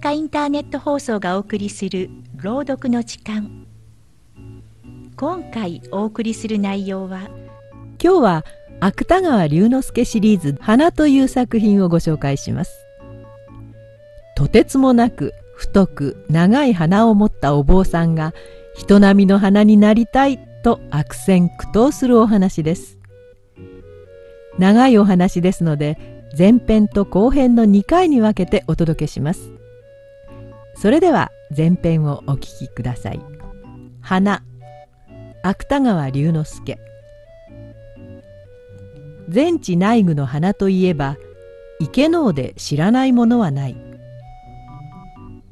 阪インターネット放送がお送りする朗読の時間。今回お送りする内容は今日は芥川龍之介シリーズ「花」という作品をご紹介します。とてつもなく太く長い花を持ったお坊さんが人並みの花になりたいと悪戦苦闘するお話です。長いお話ですので前編と後編の2回に分けてお届けします。それでは前編をお聞きください。花。芥川龍之介。全地内具の花といえば池能で知らないものはない。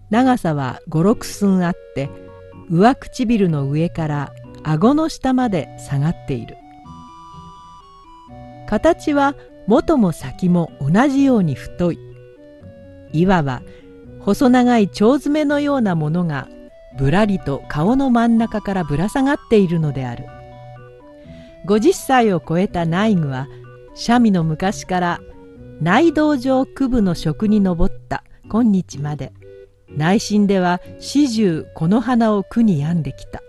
長さは56寸あって上唇の上から顎の下まで下がっている。形は元も先も同じように太い。いわば細長い腸詰めのようなものがぶらりと顔の真ん中からぶら下がっているのである。50歳を超えた内具は三味の昔から内道場区部の職に上った今日まで。内心では始終この花を苦に病んできた。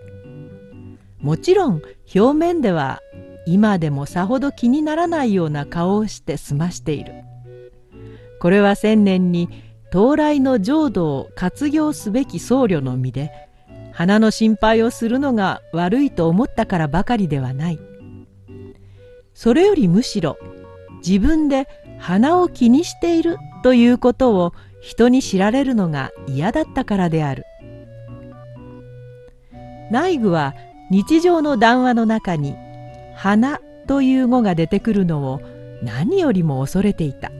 もちろん表面では今でもさほど気にならないような顔をして済ましている。これは千年に到来の浄土を活用すべき僧侶の身で花の心配をするのが悪いと思ったからばかりではない。それよりむしろ自分で花を気にしているということを人に知られるのが嫌だったからである。内具は日常の談話の中に花という語が出てくるのを何よりも恐れていた。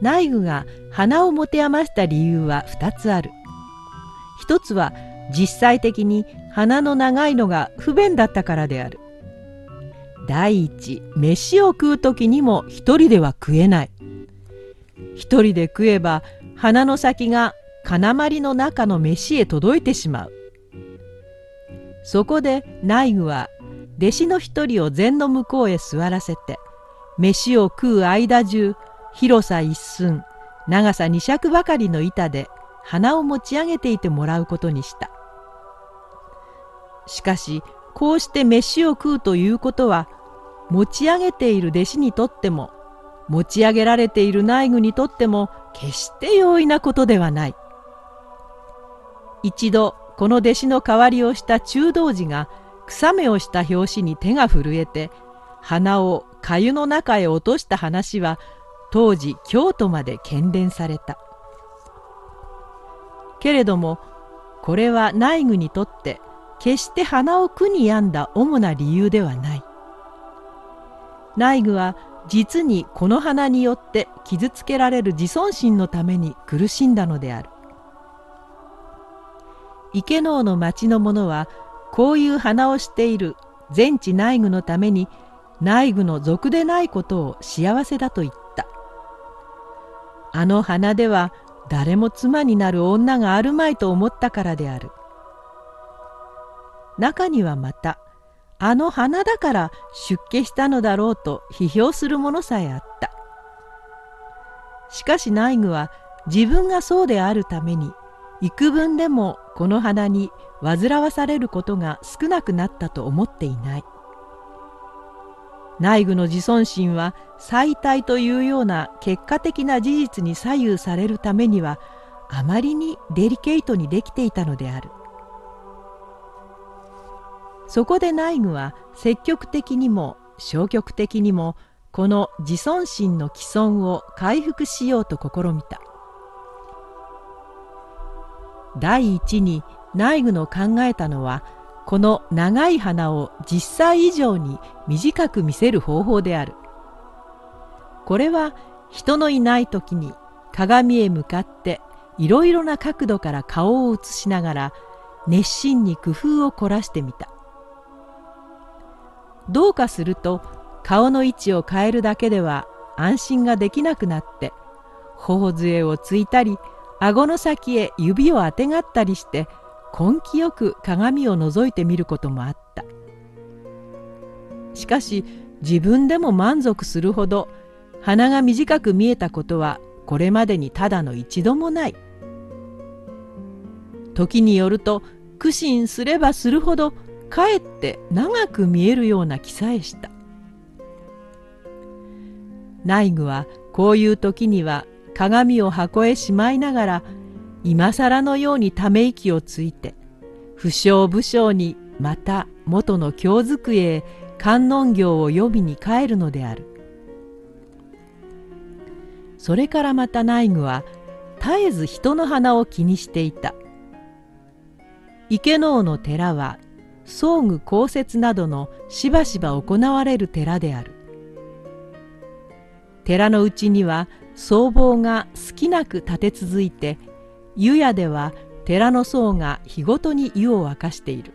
内具が花を持て余した理由は2つある。一つは実際的に花の長いのが不便だったからである。第一飯を食う時にも一人では食えない。一人で食えば花の先が金まりの中の飯へ届いてしまう。そこで内具は弟子の一人を禅の向こうへ座らせて飯を食う間中広さ一寸長さ二尺ばかりの板で鼻を持ち上げていてもらうことにした。しかしこうして飯を食うということは持ち上げている弟子にとっても持ち上げられている内具にとっても決して容易なことではない。一度この弟子の代わりをした中道寺が草目をした拍子に手が震えて鼻を粥の中へ落とした話は当時京都まで喧伝された。けれどもこれは内具にとって決して鼻を苦に病んだ主な理由ではない。内具は実にこの花によって傷つけられる自尊心のために苦しんだのである。池能の町の者はこういう鼻をしている全知内具のために内具の俗でないことを幸せだと言った。あの鼻では誰も妻になる女があるまいと思ったからである。中にはまた、あの花だから出家したのだろうと批評する者さえあった。しかし内具は自分がそうであるために幾分でもこの花に煩わされることが少なくなったと思っていない内部の自尊心は最大というような結果的な事実に左右されるためにはあまりにデリケートにできていたのである。そこで内具は積極的にも消極的にもこの自尊心の既存を回復しようと試みた。第一に内具の考えたのはこの長い花を実際以上に短く見せる方法である。これは人のいない時に鏡へ向かっていろいろな角度から顔を映しながら熱心に工夫を凝らしてみた。どうかすると顔の位置を変えるだけでは安心ができなくなって頬杖をついたり顎の先へ指をあてがったりして根気よく鏡を覗いてみることもあった。しかし自分でも満足するほど鼻が短く見えたことはこれまでにただの一度もない。時によると苦心すればするほどかえって長く見えるような気さえした。内具はこういう時には鏡を箱へしまいながら今更のようにため息をついて不祥不祥にまた元の京机へ観音行を呼びに帰るのである。それからまた内具は絶えず人の鼻を気にしていた。池能の寺は装具降雪などのしばしば行われる寺である。寺のうちには僧帽が好きなく立て続いて湯屋では寺の僧が日ごとに湯を沸かしている。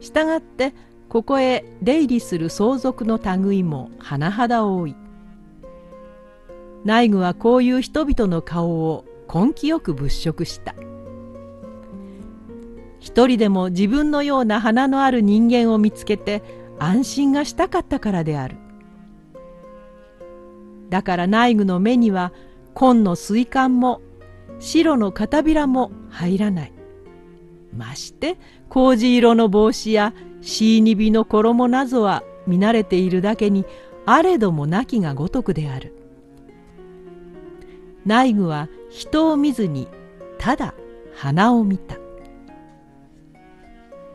したがってここへ出入りする相続の類も甚だ多い。内具はこういう人々の顔を根気よく物色した。一人でも自分のような花のある人間を見つけて安心がしたかったからである。だから内具の目には紺の水管も白の片びらも入らない。まして麹色の帽子やシーニビの衣などは見慣れているだけにあれどもなきがごとくである。内具は人を見ずにただ花を見た。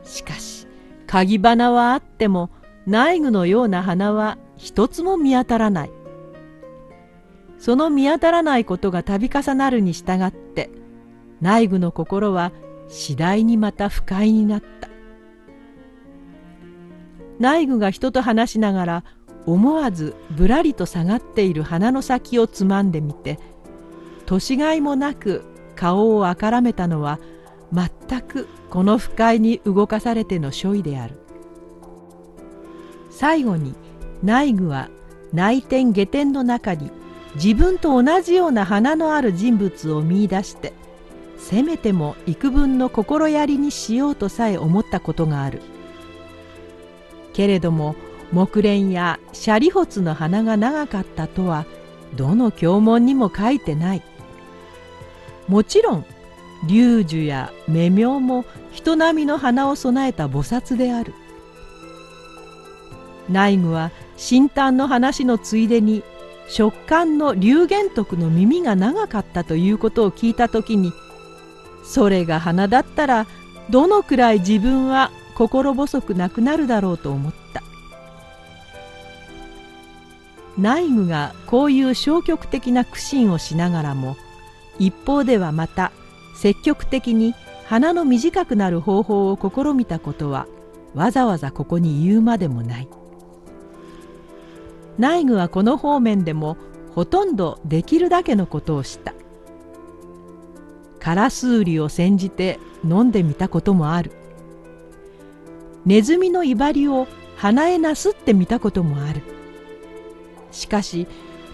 しかし鍵花はあっても内具のような花は一つも見当たらない。その見当たらないことが度重なるに従って内具の心は次第にまた不快になった。内具が人と話しながら思わずぶらりと下がっている鼻の先をつまんでみて年がいもなく顔をあからめたのは全くこの不快に動かされての所意である。最後に内具は内天下天の中に自分と同じような花のある人物を見いだしてせめても幾分の心やりにしようとさえ思ったことがある。けれども木蓮やシリホツの花が長かったとはどの経文にも書いてない。もちろん龍樹や目明も人並みの花を備えた菩薩である。内具は新丹の話のついでに食感の龍玄徳の耳が長かったということを聞いた時にそれが花だったらどのくらい自分は心細くなくなるだろうと思った。内具がこういう消極的な苦心をしながらも一方ではまた積極的に鼻の短くなる方法を試みたことはわざわざここに言うまでもない。内具はこの方面でもほとんどできるだけのことをした。カラスウリを煎じて飲んでみたこともある。ネズミの威張りを鼻へなすってみたこともある。しかし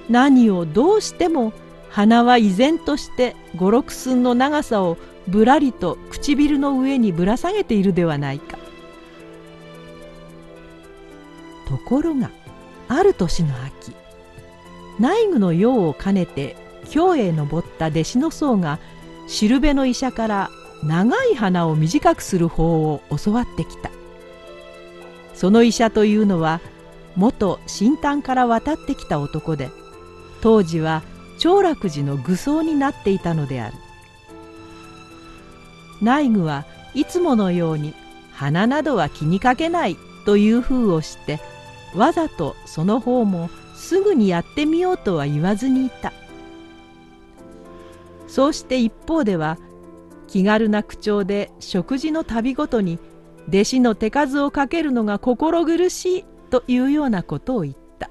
何をどうしても鼻は依然として五六寸の長さをぶらりと唇の上にぶら下げているではないか。ところがある年の秋内具の用を兼ねて京へ登った弟子の僧がしるべの医者から長い鼻を短くする法を教わってきた。その医者というのは元新丹から渡ってきた男で当時は長楽寺の愚僧になっていたのである。内具はいつものように鼻などは気にかけないという風をしてわざとその方もすぐにやってみようとは言わずにいた。そうして一方では気軽な口調で食事の旅ごとに弟子の手数をかけるのが心苦しいというようなことを言った。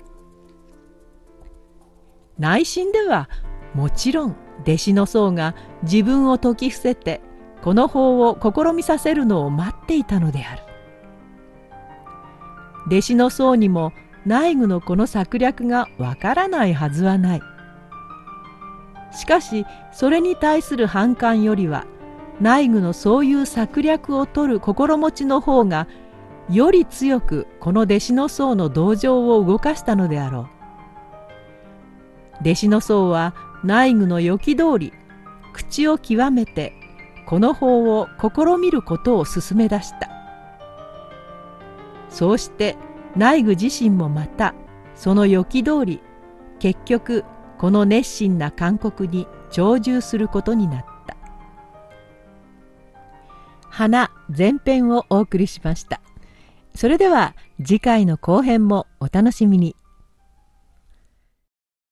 内心ではもちろん弟子の僧が自分を説き伏せてこの法を試みさせるのを待っていたのである。弟子の僧にも内具のこの策略がわからないはずはない。しかしそれに対する反感よりは内具のそういう策略を取る心持ちの方がより強くこの弟子の僧の同情を動かしたのであろう。弟子の僧は内具の良き通り口を極めてこの法を試みることを勧め出した。そうして内具自身もまたその予期通り結局この熱心な勧告に長寿することになった。花前編をお送りしました。それでは次回の後編もお楽しみに。